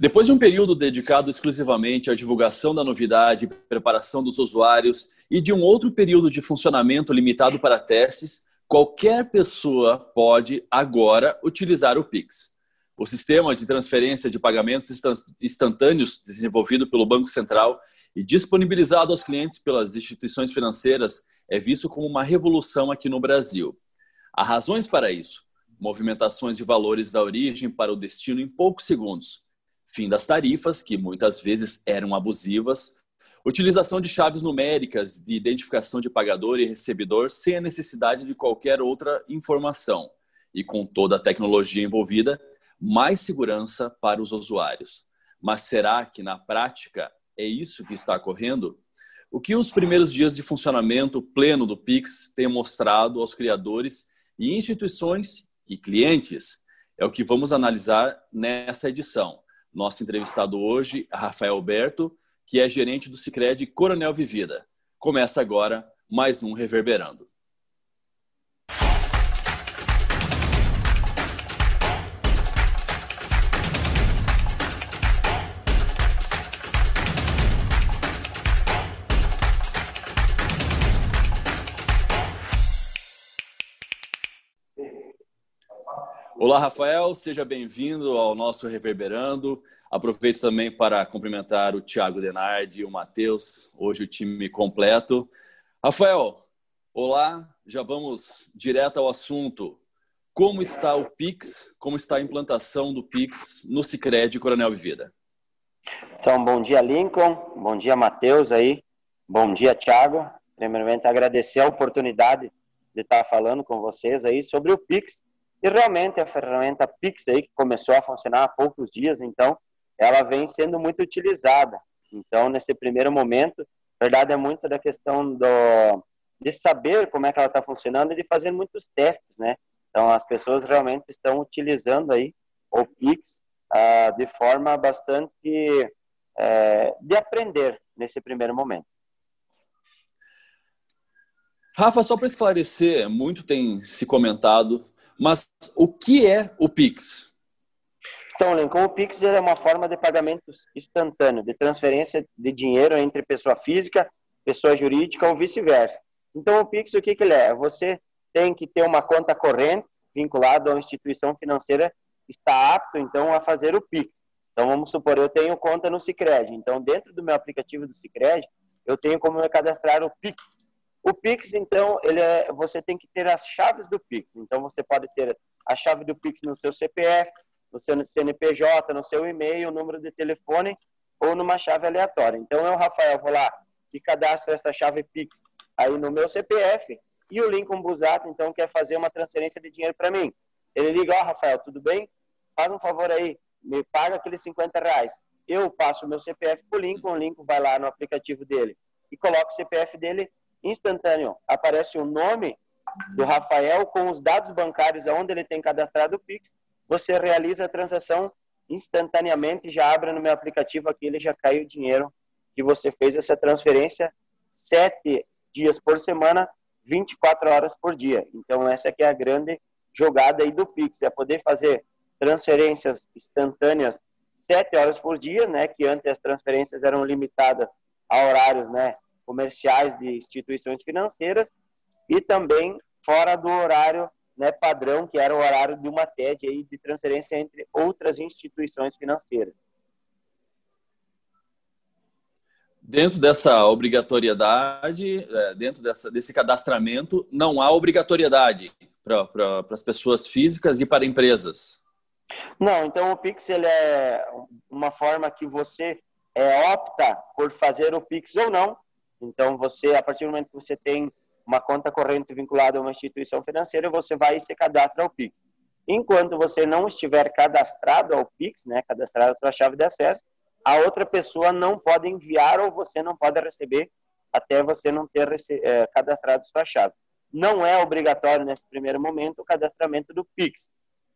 Depois de um período dedicado exclusivamente à divulgação da novidade, preparação dos usuários e de um outro período de funcionamento limitado para testes, qualquer pessoa pode agora utilizar o Pix. O sistema de transferência de pagamentos instantâneos desenvolvido pelo Banco Central e disponibilizado aos clientes pelas instituições financeiras é visto como uma revolução aqui no Brasil. Há razões para isso. Movimentações de valores da origem para o destino em poucos segundos. Fim das tarifas, que muitas vezes eram abusivas. Utilização de chaves numéricas de identificação de pagador e recebedor sem a necessidade de qualquer outra informação. E com toda a tecnologia envolvida, mais segurança para os usuários. Mas será que na prática é isso que está ocorrendo? O que os primeiros dias de funcionamento pleno do Pix têm mostrado aos criadores e instituições e clientes é o que vamos analisar nessa edição. Nosso entrevistado hoje Rafael Alberto, que é gerente do Sicredi Coronel Vivida. Começa agora mais um Reverberando. Olá, Rafael, seja bem-vindo ao nosso Reverberando. Aproveito também para cumprimentar o Thiago Denardi e o Matheus, hoje o time completo. Rafael, olá, já vamos direto ao assunto. Como está o Pix, como está a implantação do Pix no Cicred Coronel Vivida? Então, bom dia, Lincoln, bom dia, Matheus aí, bom dia, Thiago. Primeiramente, agradecer a oportunidade de estar falando com vocês aí sobre o Pix, e realmente a ferramenta Pix aí, que começou a funcionar há poucos dias, então, ela vem sendo muito utilizada. Então, nesse primeiro momento, a verdade é muito da questão do, de saber como é que ela está funcionando e de fazer muitos testes, né? Então, as pessoas realmente estão utilizando aí o Pix ah, de forma bastante é, de aprender nesse primeiro momento. Rafa, só para esclarecer, muito tem se comentado mas o que é o Pix? Então, Lincoln, o Pix é uma forma de pagamento instantâneo, de transferência de dinheiro entre pessoa física, pessoa jurídica ou vice-versa. Então, o Pix, o que, que ele é? Você tem que ter uma conta corrente vinculada a uma instituição financeira está apto, então, a fazer o Pix. Então, vamos supor, eu tenho conta no Cicred. Então, dentro do meu aplicativo do Cicred, eu tenho como cadastrar o Pix. O Pix, então, ele é, você tem que ter as chaves do Pix. Então, você pode ter a chave do Pix no seu CPF, no seu CNPJ, no seu e-mail, número de telefone ou numa chave aleatória. Então, eu, Rafael, vou lá e cadastro essa chave Pix aí no meu CPF e o Lincoln Busato, então, quer fazer uma transferência de dinheiro para mim. Ele liga, ó, oh, Rafael, tudo bem? Faz um favor aí, me paga aqueles 50 reais. Eu passo o meu CPF para o Lincoln, o Lincoln vai lá no aplicativo dele e coloca o CPF dele instantâneo. Aparece o nome do Rafael com os dados bancários aonde ele tem cadastrado o Pix. Você realiza a transação instantaneamente, já abre no meu aplicativo aqui, ele já caiu o dinheiro que você fez essa transferência sete dias por semana, 24 horas por dia. Então essa aqui é a grande jogada aí do Pix, é poder fazer transferências instantâneas sete horas por dia, né? Que antes as transferências eram limitadas a horários, né? Comerciais de instituições financeiras e também fora do horário né, padrão, que era o horário de uma TED aí, de transferência entre outras instituições financeiras. Dentro dessa obrigatoriedade, é, dentro dessa, desse cadastramento, não há obrigatoriedade para as pessoas físicas e para empresas? Não, então o Pix ele é uma forma que você é, opta por fazer o Pix ou não, então, você, a partir do momento que você tem uma conta corrente vinculada a uma instituição financeira, você vai e se cadastra ao Pix. Enquanto você não estiver cadastrado ao Pix, né, cadastrado a sua chave de acesso, a outra pessoa não pode enviar ou você não pode receber até você não ter é, cadastrado sua chave. Não é obrigatório nesse primeiro momento o cadastramento do Pix,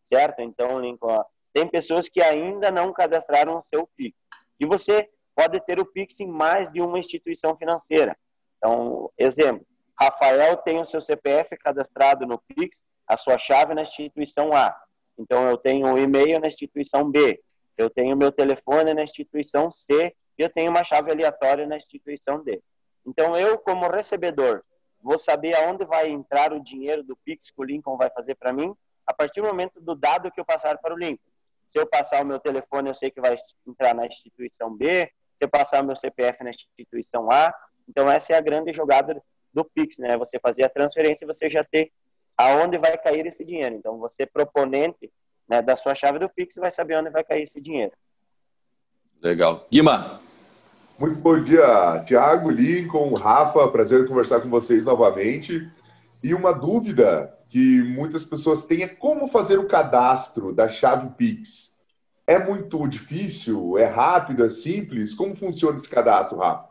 certo? Então, Lincoln, tem pessoas que ainda não cadastraram o seu Pix. E você pode ter o Pix em mais de uma instituição financeira. Então, exemplo, Rafael tem o seu CPF cadastrado no Pix, a sua chave na instituição A. Então, eu tenho o e-mail na instituição B. Eu tenho meu telefone na instituição C e eu tenho uma chave aleatória na instituição D. Então, eu, como recebedor, vou saber aonde vai entrar o dinheiro do Pix que o Lincoln vai fazer para mim a partir do momento do dado que eu passar para o Lincoln. Se eu passar o meu telefone, eu sei que vai entrar na instituição B. Se eu passar o meu CPF na instituição A. Então, essa é a grande jogada do Pix, né? Você fazer a transferência e você já ter aonde vai cair esse dinheiro. Então, você proponente né, da sua chave do Pix vai saber onde vai cair esse dinheiro. Legal. Guima. Muito bom dia, Tiago, Lincoln, Rafa. Prazer conversar com vocês novamente. E uma dúvida que muitas pessoas têm é como fazer o cadastro da chave Pix. É muito difícil? É rápido? É simples? Como funciona esse cadastro, Rafa?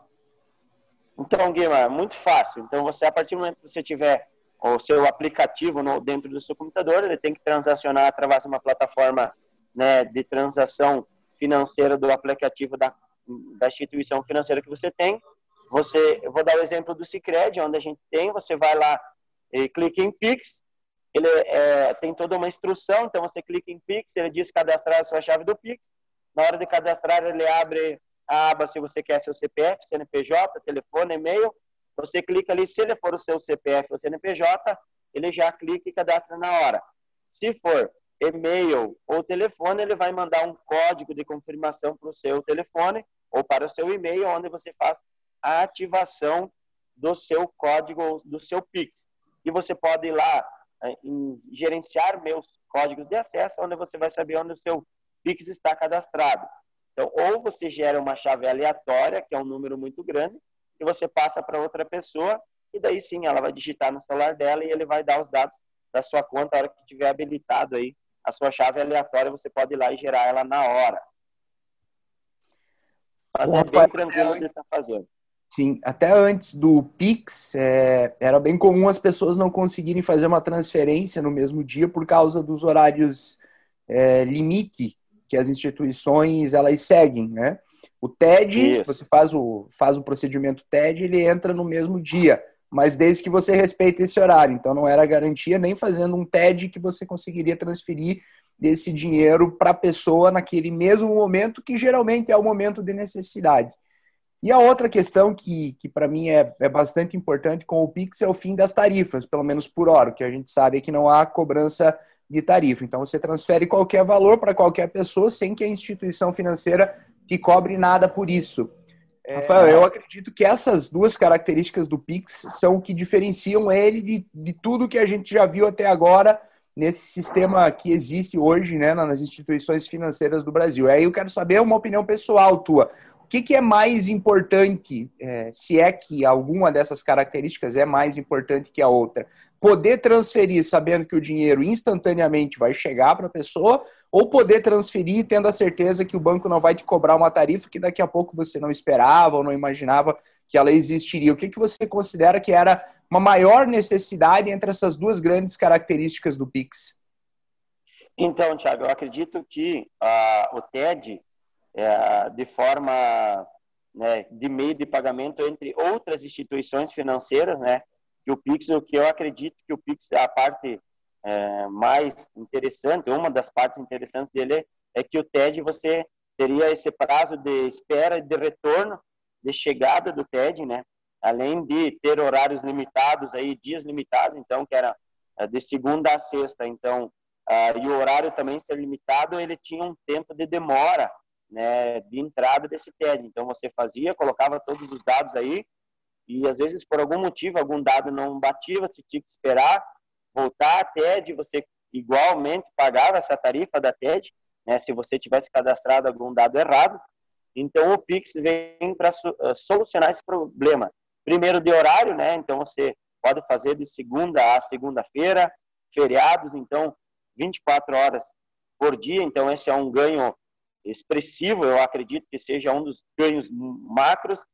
Então, Guima, é muito fácil. Então, você, a partir do momento que você tiver o seu aplicativo no, dentro do seu computador, ele tem que transacionar através de uma plataforma né, de transação financeira do aplicativo da, da instituição financeira que você tem. Você, eu vou dar o exemplo do Cicred, onde a gente tem, você vai lá e clica em Pix, ele é, tem toda uma instrução, então você clica em Pix, ele diz cadastrar a sua chave do Pix, na hora de cadastrar ele abre a aba se você quer seu CPF, CNPJ, telefone, e-mail, você clica ali, se ele for o seu CPF ou CNPJ, ele já clica e cadastra na hora. Se for e-mail ou telefone, ele vai mandar um código de confirmação para o seu telefone ou para o seu e-mail, onde você faz a ativação do seu código, do seu Pix. E você pode ir lá em gerenciar meus códigos de acesso, onde você vai saber onde o seu Pix está cadastrado. Então, ou você gera uma chave aleatória, que é um número muito grande, e você passa para outra pessoa e daí sim ela vai digitar no celular dela e ele vai dar os dados da sua conta a hora que tiver habilitado aí a sua chave aleatória, você pode ir lá e gerar ela na hora. Mas Bom, é bem tranquilo de estar tá fazendo. Sim, até antes do Pix, é, era bem comum as pessoas não conseguirem fazer uma transferência no mesmo dia por causa dos horários é, limite que as instituições elas seguem, né? O TED, Isso. você faz o, faz o procedimento TED, ele entra no mesmo dia, mas desde que você respeite esse horário. Então não era garantia nem fazendo um TED que você conseguiria transferir esse dinheiro para a pessoa naquele mesmo momento, que geralmente é o momento de necessidade. E a outra questão que, que para mim é, é bastante importante com o Pix é o fim das tarifas, pelo menos por hora, que a gente sabe é que não há cobrança de tarifa. Então você transfere qualquer valor para qualquer pessoa sem que a instituição financeira que cobre nada por isso. É... Rafael, eu acredito que essas duas características do Pix são o que diferenciam ele de, de tudo que a gente já viu até agora nesse sistema que existe hoje né, nas instituições financeiras do Brasil. Aí eu quero saber uma opinião pessoal tua que, que é mais importante, é, se é que alguma dessas características é mais importante que a outra? Poder transferir sabendo que o dinheiro instantaneamente vai chegar para a pessoa, ou poder transferir tendo a certeza que o banco não vai te cobrar uma tarifa que daqui a pouco você não esperava ou não imaginava que ela existiria? O que, que você considera que era uma maior necessidade entre essas duas grandes características do Pix? Então, Tiago, eu acredito que uh, o TED é, de forma né, de meio de pagamento entre outras instituições financeiras, né? Que o Pix, o que eu acredito que o Pix é a parte é, mais interessante, uma das partes interessantes dele é que o TED você teria esse prazo de espera e de retorno de chegada do TED, né? Além de ter horários limitados aí, dias limitados, então que era é, de segunda a sexta, então uh, e o horário também ser limitado, ele tinha um tempo de demora né, de entrada desse TED. Então você fazia, colocava todos os dados aí e às vezes por algum motivo algum dado não batia, você tinha que esperar voltar a TED, você igualmente pagava essa tarifa da TED, né, se você tivesse cadastrado algum dado errado. Então o Pix vem para eh, solucionar esse problema. Primeiro de horário, né? Então você pode fazer de segunda a segunda-feira, feriados, então 24 horas por dia. Então esse é um ganho expressivo, eu acredito que seja um dos ganhos macros.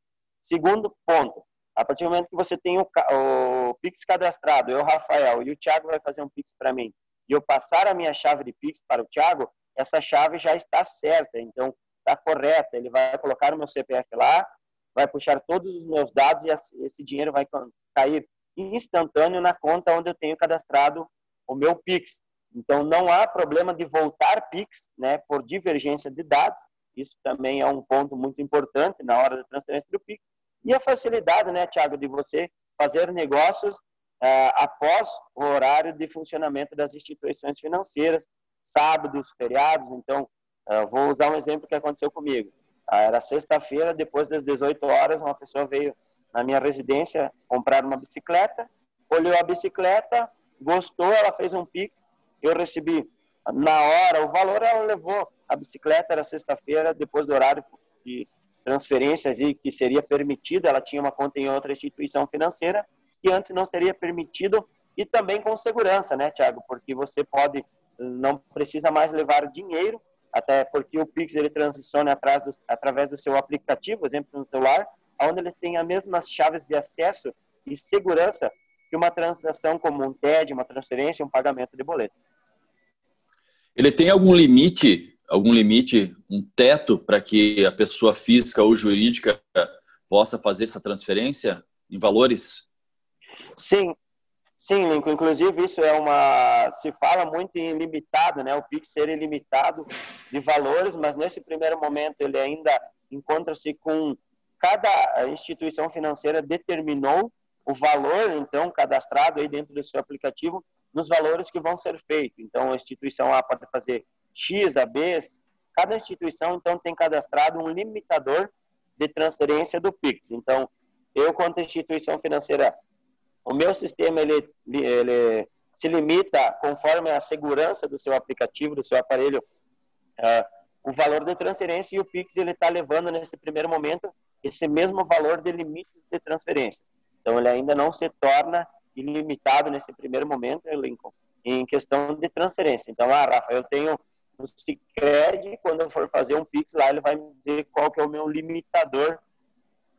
Segundo ponto, a partir do momento que você tem o, o Pix cadastrado, eu, Rafael, e o Thiago vai fazer um Pix para mim, e eu passar a minha chave de Pix para o Thiago, essa chave já está certa, então está correta. Ele vai colocar o meu CPF lá, vai puxar todos os meus dados e esse dinheiro vai cair instantâneo na conta onde eu tenho cadastrado o meu Pix. Então, não há problema de voltar PIX né, por divergência de dados. Isso também é um ponto muito importante na hora da transferência do PIX. E a facilidade, né, Tiago, de você fazer negócios uh, após o horário de funcionamento das instituições financeiras, sábados, feriados. Então, uh, vou usar um exemplo que aconteceu comigo. Uh, era sexta-feira, depois das 18 horas, uma pessoa veio na minha residência comprar uma bicicleta, olhou a bicicleta, gostou, ela fez um Pix, eu recebi na hora o valor, ela levou a bicicleta, era sexta-feira, depois do horário de transferências e que seria permitido, ela tinha uma conta em outra instituição financeira, que antes não seria permitido, e também com segurança, né, Tiago? Porque você pode, não precisa mais levar dinheiro, até porque o Pix ele transiciona atrás do, através do seu aplicativo, exemplo no celular, onde ele tem as mesmas chaves de acesso e segurança que uma transação como um TED, uma transferência, um pagamento de boleto. Ele tem algum limite, algum limite, um teto para que a pessoa física ou jurídica possa fazer essa transferência em valores? Sim, sim, Lincoln. Inclusive isso é uma, se fala muito em ilimitado, né? O Pix ser ilimitado de valores, mas nesse primeiro momento ele ainda encontra-se com cada instituição financeira determinou o valor, então, cadastrado aí dentro do seu aplicativo, nos valores que vão ser feitos. Então, a instituição A pode fazer X, A, B. Cada instituição, então, tem cadastrado um limitador de transferência do PIX. Então, eu, quanto instituição financeira, o meu sistema, ele, ele se limita, conforme a segurança do seu aplicativo, do seu aparelho, uh, o valor de transferência e o PIX, ele está levando, nesse primeiro momento, esse mesmo valor de limites de transferências. Então, ele ainda não se torna ilimitado nesse primeiro momento, né, Lincoln, em questão de transferência. Então, ah, Rafa, eu tenho o Cicred, quando eu for fazer um Pix lá, ele vai me dizer qual que é o meu limitador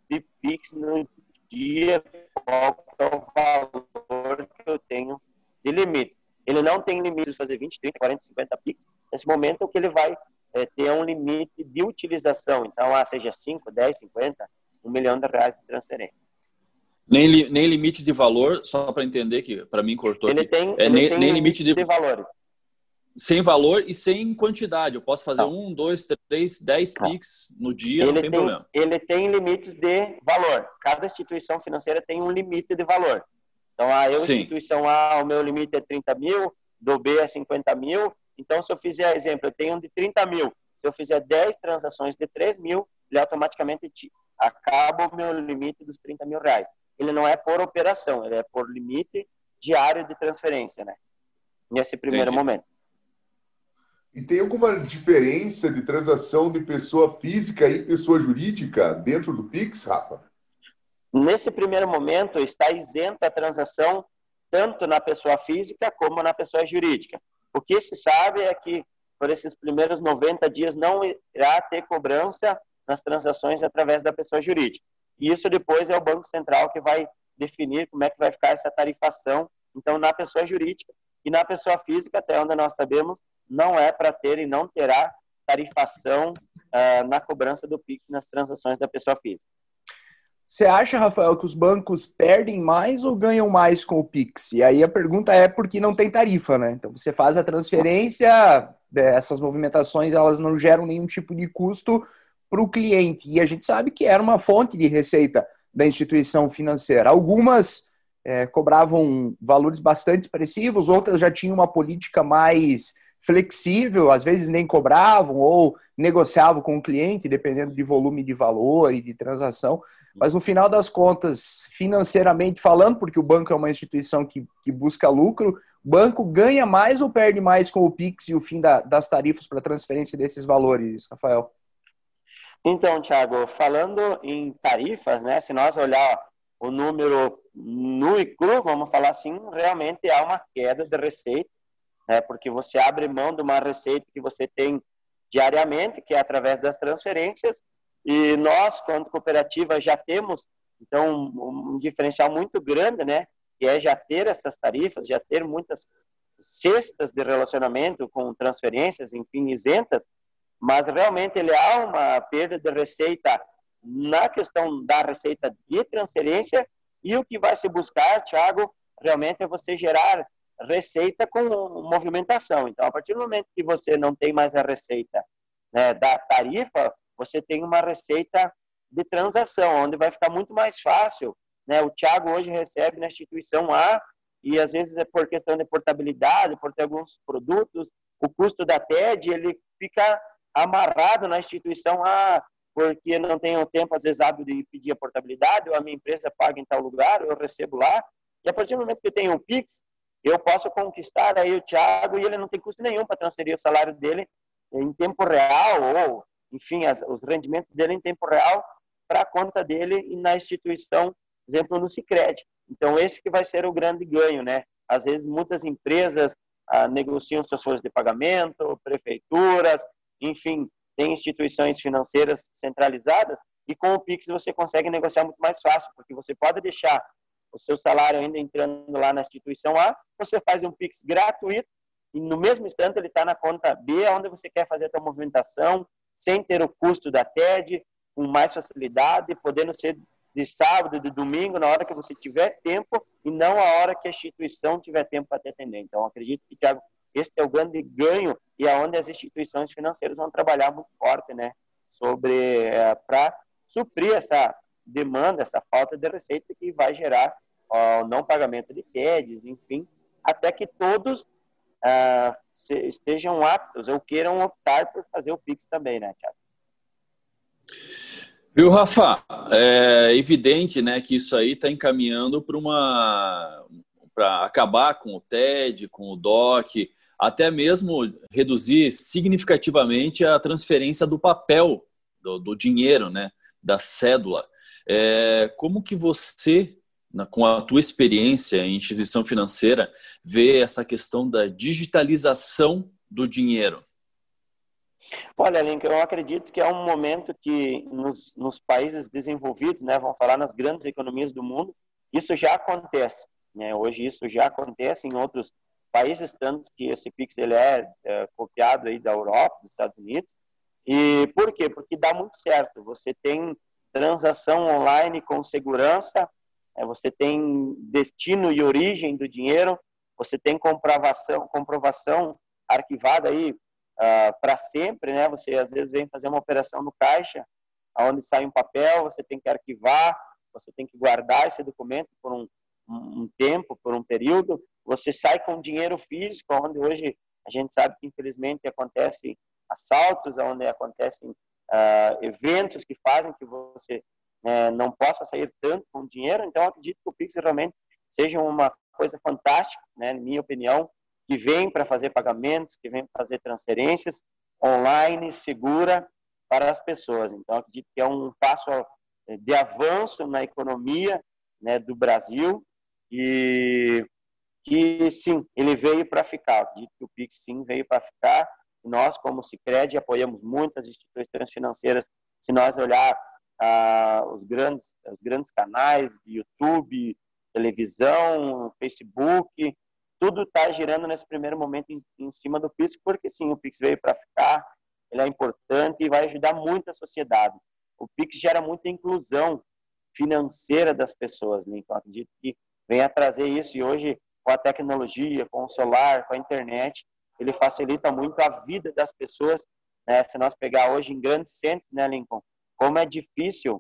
de Pix no dia, qual é o valor que eu tenho de limite. Ele não tem limite de fazer 20, 30, 40, 50 Pix. Nesse momento, o que ele vai é, ter um limite de utilização. Então, ah, seja 5, 10, 50, um milhão de reais de transferência. Nem, nem limite de valor, só para entender que para mim cortou ele. Tem, é, ele nem, tem nem limite de, de valor. Sem valor e sem quantidade. Eu posso fazer Não. um, dois, três, dez Não. Pix no dia, Ele não tem, tem, problema. ele tem limites de valor. Cada instituição financeira tem um limite de valor. Então, a eu, Sim. instituição A, o meu limite é 30 mil, do B é 50 mil. Então, se eu fizer, exemplo, eu tenho um de 30 mil. Se eu fizer 10 transações de 3 mil, ele automaticamente te- acaba o meu limite dos 30 mil reais. Ele não é por operação, ele é por limite diário de transferência, né? Nesse primeiro Entendi. momento. E tem alguma diferença de transação de pessoa física e pessoa jurídica dentro do Pix, Rafa? Nesse primeiro momento, está isenta a transação tanto na pessoa física como na pessoa jurídica. O que se sabe é que, por esses primeiros 90 dias, não irá ter cobrança nas transações através da pessoa jurídica. E isso depois é o Banco Central que vai definir como é que vai ficar essa tarifação. Então, na pessoa jurídica e na pessoa física, até onde nós sabemos, não é para ter e não terá tarifação ah, na cobrança do PIX nas transações da pessoa física. Você acha, Rafael, que os bancos perdem mais ou ganham mais com o Pix? E aí a pergunta é por que não tem tarifa, né? Então você faz a transferência, é, essas movimentações elas não geram nenhum tipo de custo para o cliente. E a gente sabe que era uma fonte de receita da instituição financeira. Algumas é, cobravam valores bastante expressivos, outras já tinham uma política mais flexível, às vezes nem cobravam ou negociavam com o cliente, dependendo de volume de valor e de transação. Mas no final das contas, financeiramente falando, porque o banco é uma instituição que, que busca lucro, o banco ganha mais ou perde mais com o PIX e o fim da- das tarifas para transferência desses valores, Rafael? Então, Thiago, falando em tarifas, né, se nós olhar o número nu e cru, vamos falar assim, realmente há uma queda de receita, né, porque você abre mão de uma receita que você tem diariamente, que é através das transferências, e nós, quanto cooperativa, já temos, então, um, diferencial muito grande, né, que é já ter essas tarifas, já ter muitas cestas de relacionamento com transferências, enfim, isentas, mas realmente ele há uma perda de receita na questão da receita de transferência e o que vai se buscar, Thiago, realmente é você gerar receita com movimentação. Então, a partir do momento que você não tem mais a receita né, da tarifa, você tem uma receita de transação, onde vai ficar muito mais fácil. Né? O Thiago hoje recebe na instituição A e às vezes é por questão de portabilidade, por ter alguns produtos, o custo da TED ele fica amarrado na instituição A, porque não tenho tempo, às vezes, hábil de pedir a portabilidade, ou a minha empresa paga em tal lugar, eu recebo lá. E a partir do momento que eu tenho o Pix, eu posso conquistar aí o Thiago e ele não tem custo nenhum para transferir o salário dele em tempo real, ou, enfim, as, os rendimentos dele em tempo real para a conta dele e na instituição, exemplo, no Cicred. Então, esse que vai ser o grande ganho, né? Às vezes, muitas empresas ah, negociam suas folhas de pagamento, prefeituras, enfim, tem instituições financeiras centralizadas e com o Pix você consegue negociar muito mais fácil, porque você pode deixar o seu salário ainda entrando lá na instituição A, você faz um Pix gratuito e no mesmo instante ele está na conta B, onde você quer fazer a sua movimentação, sem ter o custo da TED, com mais facilidade, podendo ser de sábado, de domingo, na hora que você tiver tempo e não a hora que a instituição tiver tempo para te atender. Então, acredito que, Tiago, esse é o grande ganho e é onde as instituições financeiras vão trabalhar muito forte, né? Sobre, é, para suprir essa demanda, essa falta de receita que vai gerar o não pagamento de TEDs, enfim, até que todos uh, se, estejam aptos ou queiram optar por fazer o PIX também, né, Tiago? Viu, Rafa? É evidente né, que isso aí está encaminhando para uma para acabar com o TED, com o DOC, até mesmo reduzir significativamente a transferência do papel, do, do dinheiro, né, da cédula. É, como que você, com a tua experiência em instituição financeira, vê essa questão da digitalização do dinheiro? Olha, Link, eu acredito que é um momento que nos, nos, países desenvolvidos, né, vamos falar nas grandes economias do mundo, isso já acontece. Né? Hoje isso já acontece em outros países, tanto que esse Pix ele é, é copiado aí da Europa, dos Estados Unidos. E por quê? Porque dá muito certo. Você tem transação online com segurança, é, você tem destino e origem do dinheiro, você tem comprovação, comprovação arquivada aí uh, ah, para sempre, né? Você às vezes vem fazer uma operação no caixa, aonde sai um papel, você tem que arquivar, você tem que guardar esse documento por um, um tempo, por um período. Você sai com dinheiro físico, onde hoje a gente sabe que infelizmente acontecem assaltos, onde acontecem uh, eventos que fazem que você uh, não possa sair tanto com dinheiro. Então, acredito que o Pix realmente seja uma coisa fantástica, né, na minha opinião, que vem para fazer pagamentos, que vem para fazer transferências online, segura para as pessoas. Então, acredito que é um passo eh, de avanço na economia né, do Brasil e que, sim, ele veio para ficar. Acredito que o Pix, sim, veio para ficar. Nós, como Cicred, apoiamos muitas instituições financeiras. Se nós olhar ah, os, grandes, os grandes canais YouTube, televisão, Facebook, tudo está girando nesse primeiro momento em, em, cima do Pix, porque sim, o Pix veio para ficar, ele é importante e vai ajudar muito a sociedade. O Pix gera muita inclusão financeira das pessoas, né? então acredito que venha trazer isso e hoje com a tecnologia, com o celular, com a internet, ele facilita muito a vida das pessoas. Né? Se nós pegar hoje em grandes centros, né, Lincoln, como é difícil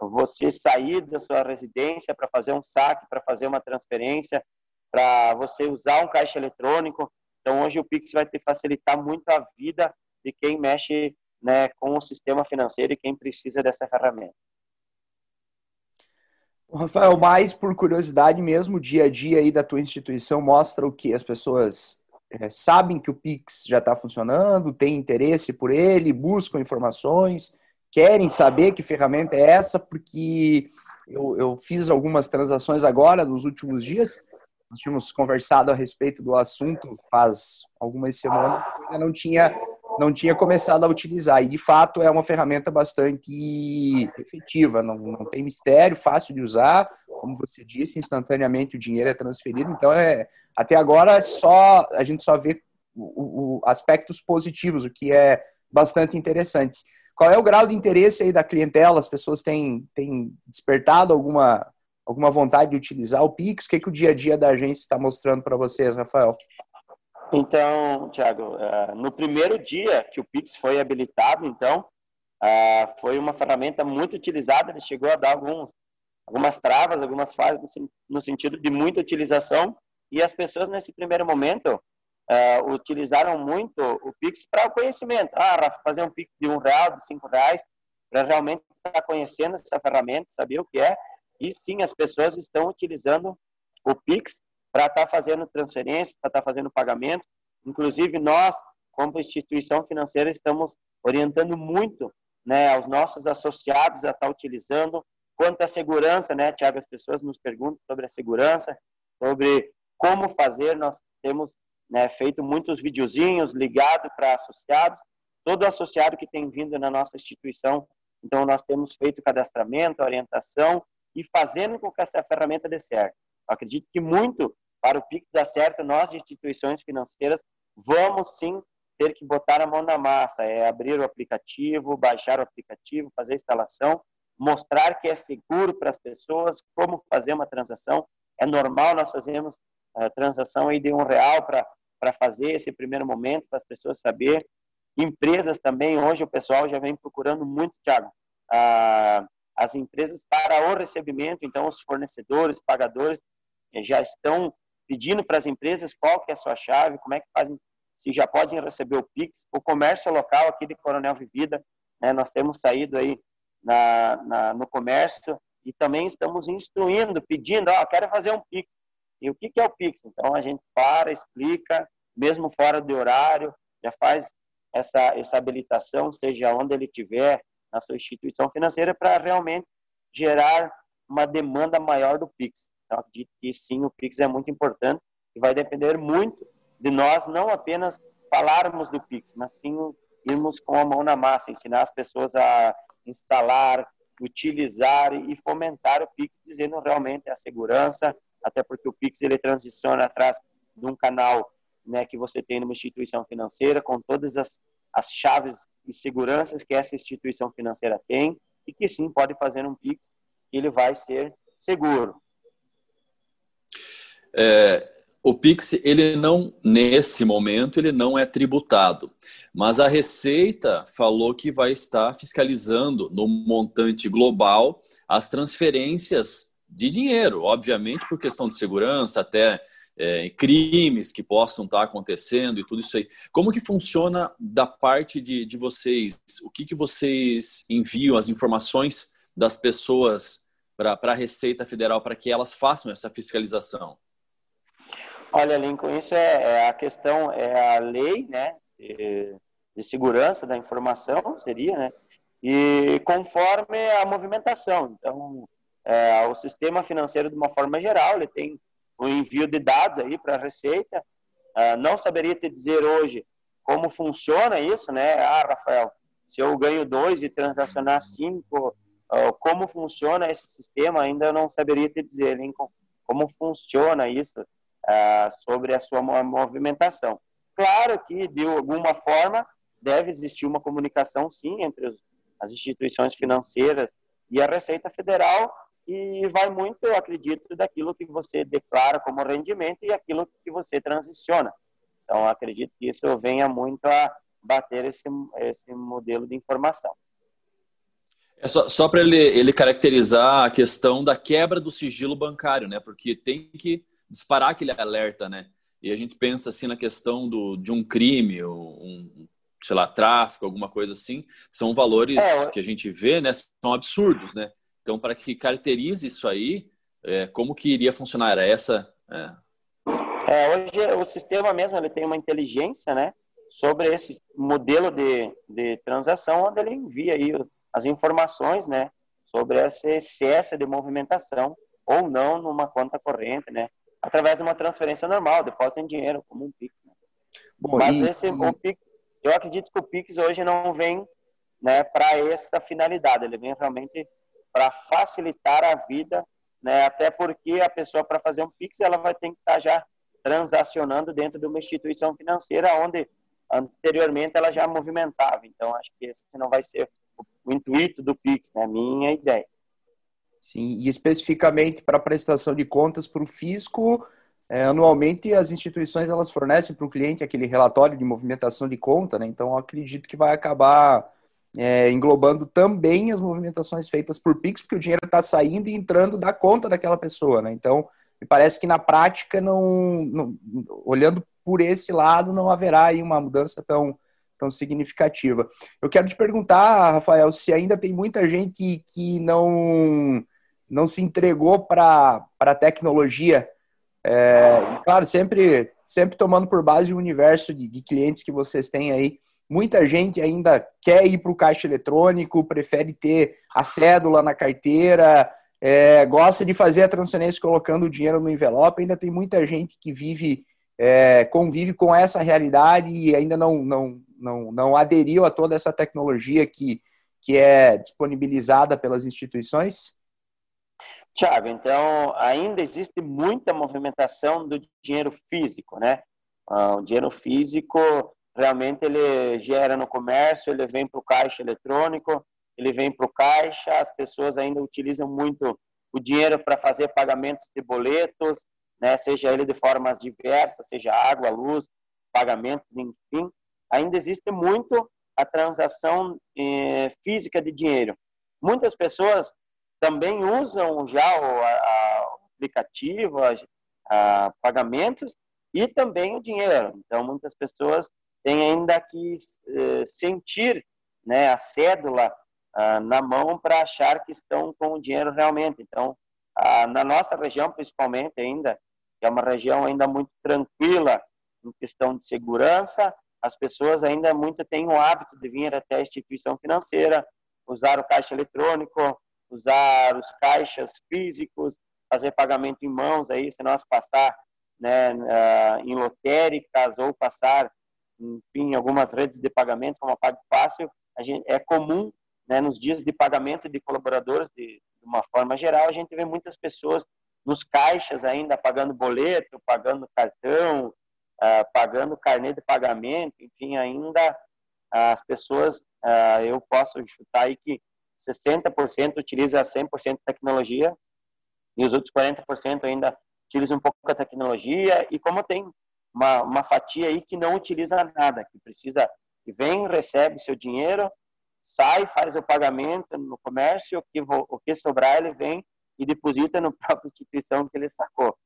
você sair da sua residência para fazer um saque, para fazer uma transferência, para você usar um caixa eletrônico. Então, hoje o Pix vai te facilitar muito a vida de quem mexe né, com o sistema financeiro e quem precisa dessa ferramenta. Rafael, mais por curiosidade mesmo, o dia a dia aí da tua instituição mostra o que as pessoas é, sabem que o Pix já está funcionando, têm interesse por ele, buscam informações, querem saber que ferramenta é essa, porque eu, eu fiz algumas transações agora nos últimos dias. Nós tínhamos conversado a respeito do assunto faz algumas semanas, ainda não tinha não tinha começado a utilizar. E, de fato, é uma ferramenta bastante efetiva, não, não tem mistério, fácil de usar. Como você disse, instantaneamente o dinheiro é transferido. Então, é, até agora, só a gente só vê o, o, aspectos positivos, o que é bastante interessante. Qual é o grau de interesse aí da clientela? As pessoas têm, têm despertado alguma alguma vontade de utilizar o Pix? O que, que o dia a dia da agência está mostrando para vocês, Rafael? Então, Tiago, uh, no primeiro dia que o Pix foi habilitado, então, uh, foi uma ferramenta muito utilizada, ele chegou a dar alguns, algumas travas, algumas falhas no, sentido de muita utilização, e as pessoas nesse primeiro momento uh, utilizaram muito o Pix para o conhecimento. Ah, fazer um Pix de um real, de cinco reais, para realmente estar conhecendo essa ferramenta, saber o que é, e sim, as pessoas estão utilizando o Pix para estar tá fazendo transferência, para estar tá fazendo pagamento. Inclusive, nós, como instituição financeira, estamos orientando muito né, aos nossos associados a estar tá utilizando. Quanto à segurança, né, Tiago, as pessoas nos perguntam sobre a segurança, sobre como fazer. Nós temos né, feito muitos videozinhos ligados para associados. Todo associado que tem vindo na nossa instituição, então nós temos feito cadastramento, orientação e fazendo com que essa ferramenta dê certo. Acredito que muito para o Pix dar certo, nós, instituições financeiras, vamos sim ter que botar a mão na massa, é abrir o aplicativo, baixar o aplicativo, fazer a instalação, mostrar que é seguro para as pessoas, como fazer uma transação. É normal nós fazemos a eh, transação aí de um real para fazer esse primeiro momento, para as pessoas saber. Empresas também, hoje o pessoal já vem procurando muito, Thiago, as empresas para o recebimento, então os fornecedores, pagadores, já estão pedindo para as empresas qual que é a sua chave, como é que fazem, se já podem receber o Pix. O comércio local aqui de Coronel Vivida, né, nós temos saído aí na, na, no comércio e também estamos instruindo, pedindo, ó, oh, quero fazer um Pix. E o que, que é o Pix? Então a gente para, explica, mesmo fora de horário, já faz essa, essa habilitação, seja onde ele estiver, na sua instituição financeira, para realmente gerar uma demanda maior do Pix. Então, acredito que sim, o Pix é muito importante e vai depender muito de nós não apenas falarmos do Pix, mas sim irmos com a mão na massa, ensinar as pessoas a instalar, utilizar e fomentar o Pix, dizendo realmente a segurança, até porque o Pix ele transiciona atrás de um canal né, que você tem numa instituição financeira, com todas as, as chaves e seguranças que essa instituição financeira tem, e que sim pode fazer um Pix, ele vai ser seguro. É, o Pix, ele não, nesse momento, ele não é tributado. Mas a Receita falou que vai estar fiscalizando no montante global as transferências de dinheiro, obviamente por questão de segurança, até é, crimes que possam estar acontecendo e tudo isso aí. Como que funciona da parte de, de vocês? O que, que vocês enviam, as informações das pessoas para a Receita Federal para que elas façam essa fiscalização? Olha, Lincoln, isso é, é, a questão, é a lei, né, de, de, segurança da informação, seria, né, e conforme a movimentação. Então, é, o sistema financeiro, de uma forma geral, ele tem o envio de dados aí para a Receita. É, não saberia te dizer hoje como funciona isso, né? Ah, Rafael, se eu ganho dois e transacionar cinco, como funciona esse sistema, ainda não saberia te dizer, Lincoln, como funciona isso ah, sobre a sua movimentação. Claro que, de alguma forma, deve existir uma comunicação, sim, entre os, as instituições financeiras e a Receita Federal, e vai muito, eu acredito, daquilo que você declara como rendimento e aquilo que você transiciona. Então, acredito que isso venha muito a bater esse, esse modelo de informação. É só, só para ele, ele caracterizar a questão da quebra do sigilo bancário, né? Porque tem que disparar aquele alerta, né? E a gente pensa assim na questão do, de um crime, um, sei lá, tráfico, alguma coisa assim, são valores é, que a gente vê, né? São absurdos, né? Então, para que caracterize isso aí, é, como que iria funcionar? Era essa? É... é... hoje o sistema mesmo ele tem uma inteligência, né? Sobre esse modelo de, de transação, onde ele envia aí as informações, né? Sobre esse excesso de movimentação ou não numa conta corrente, né? Através de uma transferência normal, depósito em dinheiro, como um Pix. Né? Bom, Mas e... esse, o Pix, eu acredito que o Pix hoje não vem né, para essa finalidade, ele vem realmente para facilitar a vida, né, até porque a pessoa, para fazer um Pix, ela vai ter que estar tá já transacionando dentro de uma instituição financeira onde anteriormente ela já movimentava. Então, acho que esse não vai ser o intuito do Pix, né? Minha ideia. Sim, e especificamente para prestação de contas para o fisco, é, anualmente as instituições elas fornecem para o cliente aquele relatório de movimentação de conta, né? Então acredito que vai acabar é, englobando também as movimentações feitas por Pix, porque o dinheiro está saindo e entrando da conta daquela pessoa, né? Então me parece que na prática não, não, olhando por esse lado não haverá aí uma mudança tão tão significativa. Eu quero te perguntar, Rafael, se ainda tem muita gente que não não se entregou para a tecnologia é, claro, sempre, sempre tomando por base o universo de, de, clientes que vocês têm aí. Muita gente ainda quer ir para o caixa eletrônico, prefere ter a cédula na carteira, é, gosta de fazer a transferência colocando o dinheiro no envelope. Ainda tem muita gente que vive, é, convive com essa realidade e ainda não, não, não, não aderiu a toda essa tecnologia que, que é disponibilizada pelas instituições. Tiago, então ainda existe muita movimentação do dinheiro físico, né? Ah, o dinheiro físico realmente ele gera no comércio, ele vem para o caixa eletrônico, ele vem para o caixa, as pessoas ainda utilizam muito o dinheiro para fazer pagamentos de boletos, né? Seja ele de formas diversas, seja água, luz, pagamentos, enfim, ainda existe muito a transação eh, física de dinheiro. Muitas pessoas também usam já o aplicativo, pagamentos e também o dinheiro. Então, muitas pessoas têm ainda que eh, sentir né, a cédula ah, na mão para achar que estão com o dinheiro realmente. Então, ah, na nossa região, principalmente ainda, que é uma região ainda muito tranquila em questão de segurança, as pessoas ainda muito têm o hábito de vir até a instituição financeira, usar o caixa eletrônico, usar os caixas físicos, fazer pagamento em mãos aí, se nós passar né, uh, em lotéricas ou passar, enfim, algumas redes de pagamento como a Pago Fácil, a gente, é comum, né, nos dias de pagamento de colaboradores, de, de uma forma geral, a gente vê muitas pessoas nos caixas ainda pagando boleto, pagando cartão, uh, pagando carnê de pagamento, enfim, ainda as pessoas, uh, eu posso chutar aí que 60% utiliza 100% tecnologia e os outros 40% ainda utilizam um pouco a tecnologia e como tem uma, uma fatia aí que não utiliza nada, que precisa, que vem, recebe seu dinheiro, sai, faz o pagamento no comércio, o que, o que sobrar ele vem e deposita no própria instituição que ele sacou.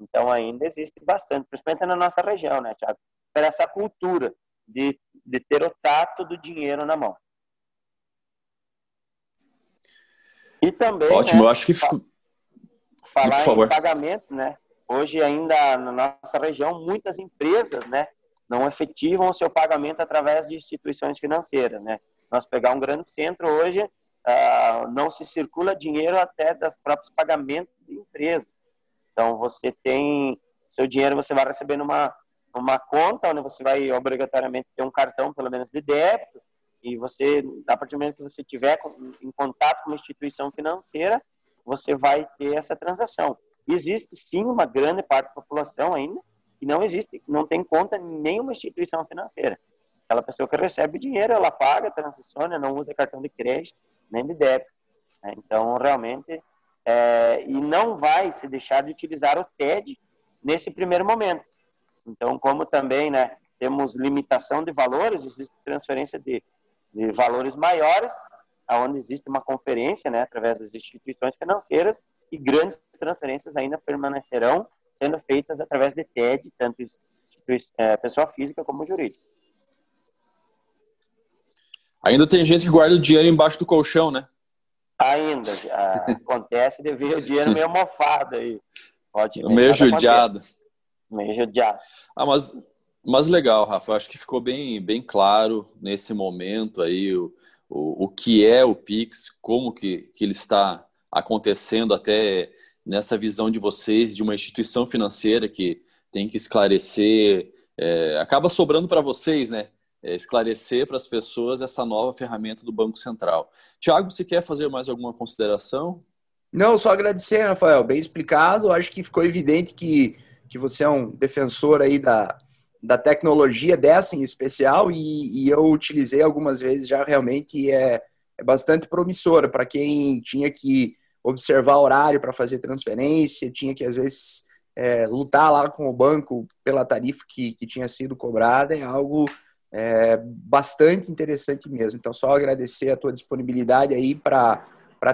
Então ainda existe bastante, principalmente na nossa região, né, Tiago? Para essa cultura de, de ter o tato do dinheiro na mão. E também. Ótimo, né, eu acho que ficou. Falar Por favor. em pagamentos, né? Hoje, ainda na nossa região, muitas empresas, né? Não efetivam o seu pagamento através de instituições financeiras, né? Nós pegar um grande centro hoje, uh, não se circula dinheiro até das próprios pagamentos de empresa. Então, você tem seu dinheiro, você vai receber numa uma conta onde você vai obrigatoriamente ter um cartão, pelo menos de débito, e você, a partir do momento que você tiver em contato com uma instituição financeira, você vai ter essa transação. Existe sim uma grande parte da população ainda que não existe, não tem conta em nenhuma instituição financeira. Aquela pessoa que recebe dinheiro, ela paga, transiciona, não usa cartão de crédito nem de débito. Né? Então, realmente, é, e não vai se deixar de utilizar o TED nesse primeiro momento. Então, como também, né, temos limitação de valores, existe transferência de de valores maiores, onde existe uma conferência, né, através das instituições financeiras, e grandes transferências ainda permanecerão sendo feitas através de TED, tanto é, pessoa física como jurídica. Ainda tem gente que guarda o dinheiro embaixo do colchão, né? Ainda. acontece de ver o dinheiro meio mofado aí. Pode meio judiado. Meio judiado. Ah, mas mas legal, Rafa. Acho que ficou bem, bem claro nesse momento aí o, o, o que é o Pix, como que, que ele está acontecendo até nessa visão de vocês de uma instituição financeira que tem que esclarecer, é, acaba sobrando para vocês, né? É, esclarecer para as pessoas essa nova ferramenta do Banco Central. Tiago, você quer fazer mais alguma consideração? Não, só agradecer, Rafael. Bem explicado. Acho que ficou evidente que, que você é um defensor aí da, da tecnologia dessa em especial e, e, eu utilizei algumas vezes já realmente é, é bastante promissora para quem tinha que observar horário para fazer transferência, tinha que às vezes é, lutar lá com o banco pela tarifa que, que tinha sido cobrada, é algo é, bastante interessante mesmo. Então, só agradecer a tua disponibilidade aí para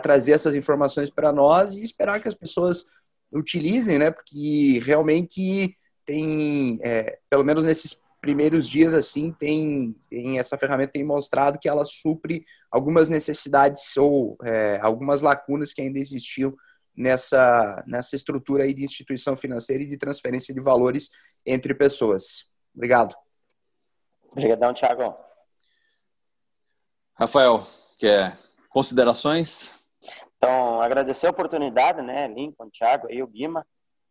trazer essas informações para nós e esperar que as pessoas utilizem, né? Porque realmente tem, é, pelo menos nesses primeiros dias assim, tem, tem, essa ferramenta tem mostrado que ela supre algumas necessidades ou é, algumas lacunas que ainda existiam nessa, nessa estrutura aí de instituição financeira e de transferência de valores entre pessoas. Obrigado. Obrigadão, Thiago. Rafael, quer considerações? Então, agradecer a oportunidade, né, Lincoln, Thiago e o Guima,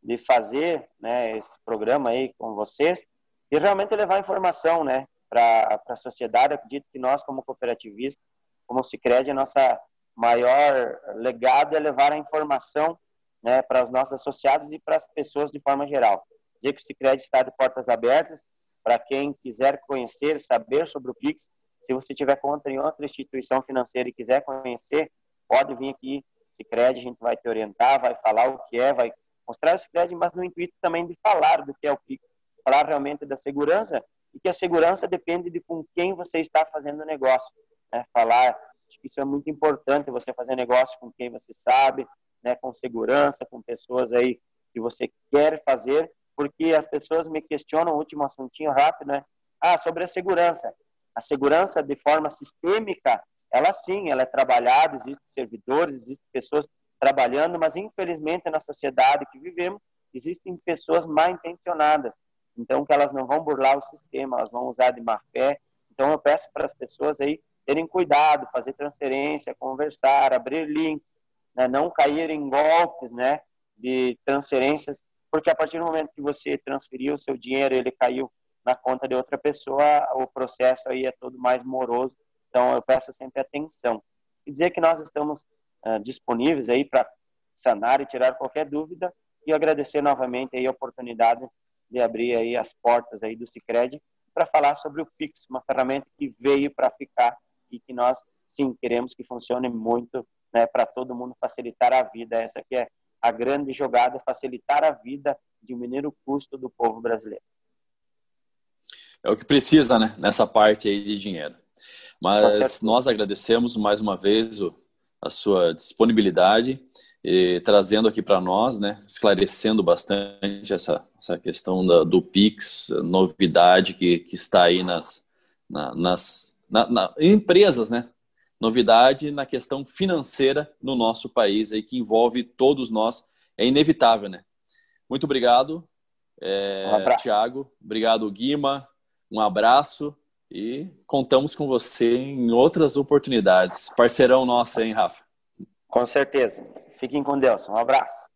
de fazer né, esse programa aí com vocês e realmente levar informação né, para a sociedade. Acredito que nós, como cooperativistas, como Cicred, a nossa maior legado é levar a informação né, para os nossos associados e para as pessoas de forma geral. Dizer que o Cicred está de portas abertas para quem quiser conhecer, saber sobre o Pix. Se você tiver conta em outra instituição financeira e quiser conhecer, pode vir aqui, Cicred, a gente vai te orientar, vai falar o que é, vai mostrar o Cicred, mas no intuito também de falar do que é o Pix, falar realmente da segurança e que a segurança depende de com quem você está fazendo negócio. Né? Falar, acho que isso é muito importante, você fazer negócio com quem você sabe, né? com segurança, com pessoas aí que você quer fazer, porque as pessoas me questionam, último assuntinho rápido, né? Ah, sobre a segurança. A segurança de forma sistêmica, ela sim, ela é trabalhada, existem servidores, existem pessoas trabalhando, mas infelizmente na sociedade que vivemos, existem pessoas mal intencionadas. Então, que elas não vão burlar o sistema, elas vão usar de má fé. Então, eu peço para as pessoas aí terem cuidado, fazer transferência, conversar, abrir links, né? não cair em golpes, né, de transferências porque a partir do momento que você transferiu o seu dinheiro, ele caiu na conta de outra pessoa, o processo aí é todo mais moroso. Então, eu peço sempre atenção. E dizer que nós estamos uh, disponíveis aí para sanar e tirar qualquer dúvida e agradecer novamente aí a oportunidade de abrir aí as portas aí do Sicredi para falar sobre o Pix, uma ferramenta que veio para ficar e que nós sim queremos que funcione muito, né, para todo mundo facilitar a vida. Essa aqui é a grande jogada facilitar a vida, diminuir o custo do povo brasileiro. É o que precisa, né, nessa parte aí de dinheiro. Mas nós agradecemos mais uma vez o, a sua disponibilidade e trazendo aqui para nós, né, esclarecendo bastante essa, essa questão da, do Pix, novidade que, que está aí nas, na, nas na, na, empresas, né, novidade na questão financeira no nosso país, aí, que envolve todos nós. É inevitável, né? Muito obrigado, é, um Tiago. Obrigado, Guima. Um abraço e contamos com você em outras oportunidades. Parceirão nosso, hein, Rafa? Com certeza. Fiquem com Deus. Um abraço.